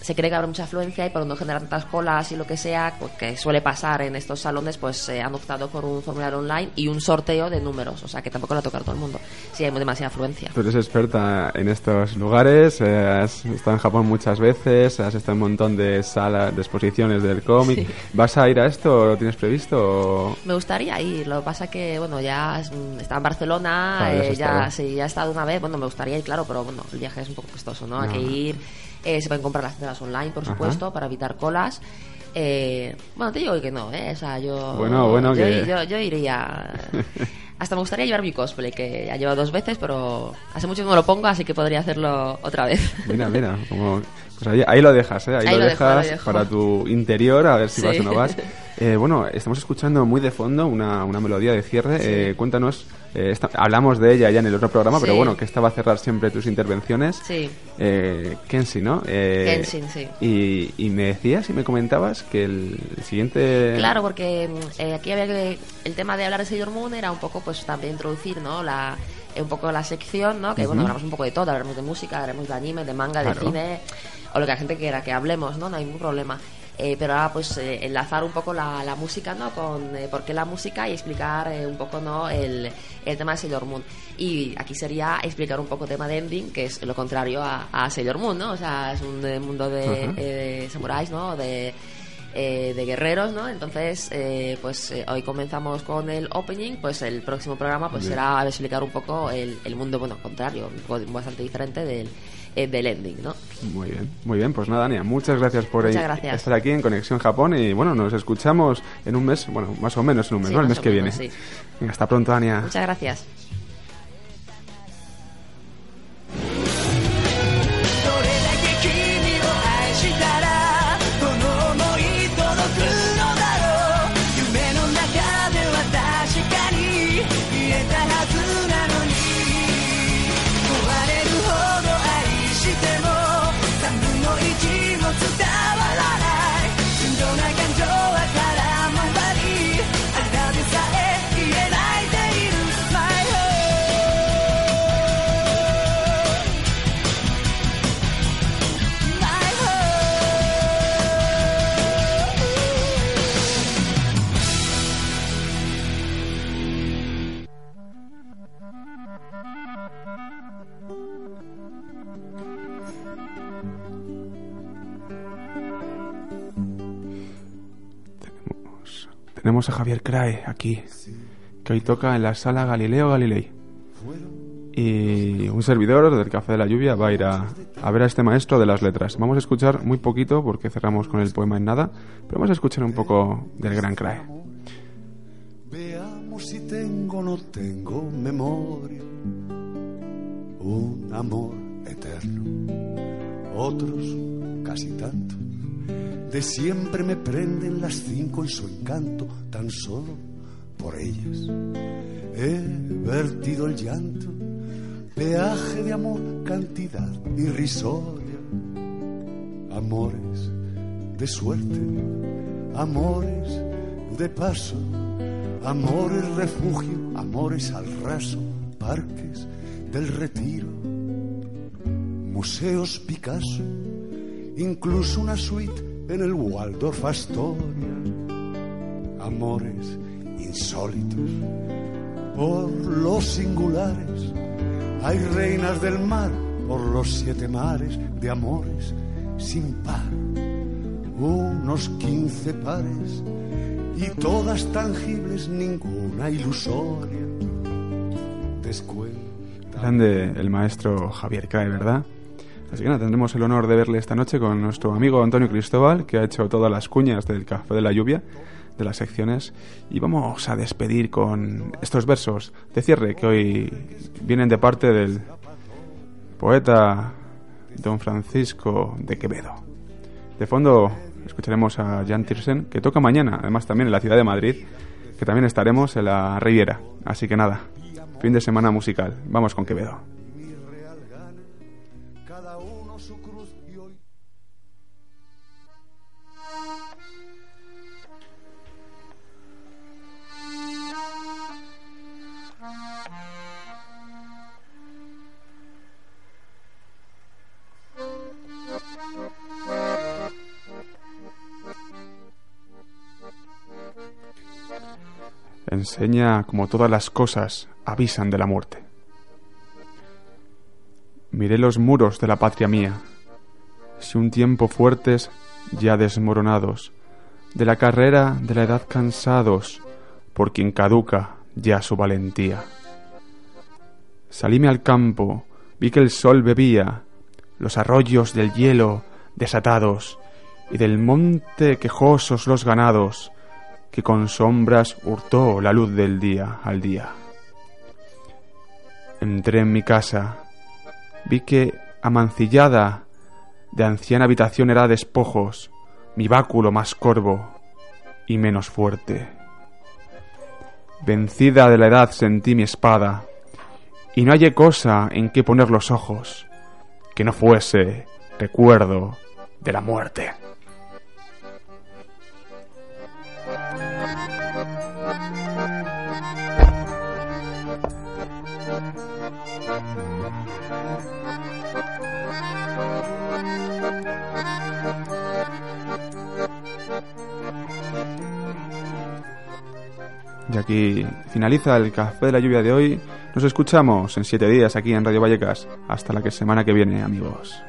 Se cree que habrá mucha afluencia y por no generar tantas colas y lo que sea, pues, que suele pasar en estos salones, pues se han optado por un formulario online y un sorteo de números, o sea que tampoco lo va a tocar todo el mundo si hay demasiada afluencia. Tú eres experta en estos lugares, eh, has estado en Japón muchas veces, has estado en un montón de salas, de exposiciones del cómic. Sí. ¿Vas a ir a esto? ¿Lo tienes previsto? o- Me gustaría ir, lo que pasa que, bueno, ya mm, está en Barcelona, Claro, ya eh, ya, sí, ya he estado una vez, bueno, me gustaría ir, claro, pero bueno, el viaje es un poco costoso, ¿no? Hay No. que ir, eh, se pueden comprar las entradas online, por Ajá. supuesto, para evitar colas. Eh, bueno, te digo que no, ¿eh? O sea, yo... Bueno, bueno, yo, que- yo, yo iría... Hasta me gustaría llevar mi cosplay, que ya llevo dos veces, pero hace mucho que no lo pongo, así que podría hacerlo otra vez. Mira, mira, como, pues ahí, ahí lo dejas, ¿eh? Ahí, Ahí lo, lo dejo, dejas lo dejo. para tu interior, a ver si Sí. vas o no vas. Eh, bueno, estamos escuchando muy de fondo una, una melodía de cierre. Sí. Eh, cuéntanos, eh, hablamos de ella ya en el otro programa, pero bueno, que esta va a cerrar siempre tus intervenciones. Sí. Eh, Kenshi, ¿no? Eh, Kenshin, sí. Y, y me decías y me comentabas que el siguiente... Claro, porque mm, eh, aquí había que el tema de hablar de Sailor Moon era un poco, pues también introducir, ¿no? La un poco la sección, ¿no? Que bueno, hablamos un poco de todo, hablaremos de música, hablaremos de anime, de manga, Claro. de cine, o lo que la gente quiera que hablemos, ¿no? No hay ningún problema. Eh, pero ahora pues eh, enlazar un poco la, la música, ¿no? Con eh, por qué la música y explicar eh, un poco, ¿no? El, el tema de Sailor Moon. Y aquí sería explicar un poco el tema de Ending, que es lo contrario a, a Sailor Moon, ¿no? O sea, es un eh, mundo de, eh, de samuráis, ¿no? De, eh, de guerreros, ¿no? Entonces, eh, pues hoy comenzamos con el opening, pues el próximo programa pues Bien. será explicar un poco el, el mundo, bueno, contrario, bastante diferente del, eh, del ending, ¿no? Muy bien, muy bien. Pues nada, Ania, muchas gracias por Muchas eh, gracias. estar aquí en Conexión Japón y bueno, nos escuchamos en un mes, bueno, más o menos en un mes, Sí, ¿no? El mes que menos, viene. sí. Hasta pronto, Ania. Muchas gracias. Tenemos a Javier Crae aquí, que hoy toca en la sala Galileo Galilei. Y un servidor del Café de la Lluvia va a ir a, a ver a este maestro de las letras. Vamos a escuchar muy poquito porque cerramos con el poema en nada, pero vamos a escuchar un poco del gran Crae. Veamos si tengo o no tengo memoria. Un amor eterno. Otros casi tanto. De siempre me prenden las cinco en su encanto, tan solo por ellas. He vertido el llanto, peaje de amor, cantidad irrisoria. Amores de suerte, amores de paso, amores refugio, amores al raso, parques del retiro, museos Picasso, incluso una suite en el Waldorf Astoria, amores insólitos. Por los singulares, hay reinas del mar. Por los siete mares de amores sin par, unos quince pares y todas tangibles, ninguna ilusoria. Grande el maestro Javier Crae, ¿verdad? Así que nada, tendremos el honor de verle esta noche con nuestro amigo Antonio Cristóbal, que ha hecho todas las cuñas del Café de la Lluvia, de las secciones. Y vamos a despedir con estos versos de cierre que hoy vienen de parte del poeta don Francisco de Quevedo. De fondo escucharemos a Jan Tiersen, que toca mañana, además también en la ciudad de Madrid, que también estaremos en la Riviera. Así que nada, fin de semana musical. Vamos con Quevedo. Enseña como todas las cosas avisan de la muerte. Miré los muros de la patria mía, si un tiempo fuertes ya desmoronados, de la carrera de la edad cansados, por quien caduca ya su valentía. Salíme al campo, vi que el sol bebía, los arroyos del hielo desatados, y del monte quejosos los ganados, que con sombras hurtó la luz del día al día. Entré en mi casa, vi que, amancillada, de anciana habitación era despojos, mi báculo más corvo y menos fuerte. Vencida de la edad sentí mi espada, y no hallé cosa en que poner los ojos que no fuese recuerdo de la muerte. Y aquí finaliza el café de la lluvia de hoy. Nos escuchamos en siete días aquí en Radio Vallecas. Hasta la que semana que viene, amigos.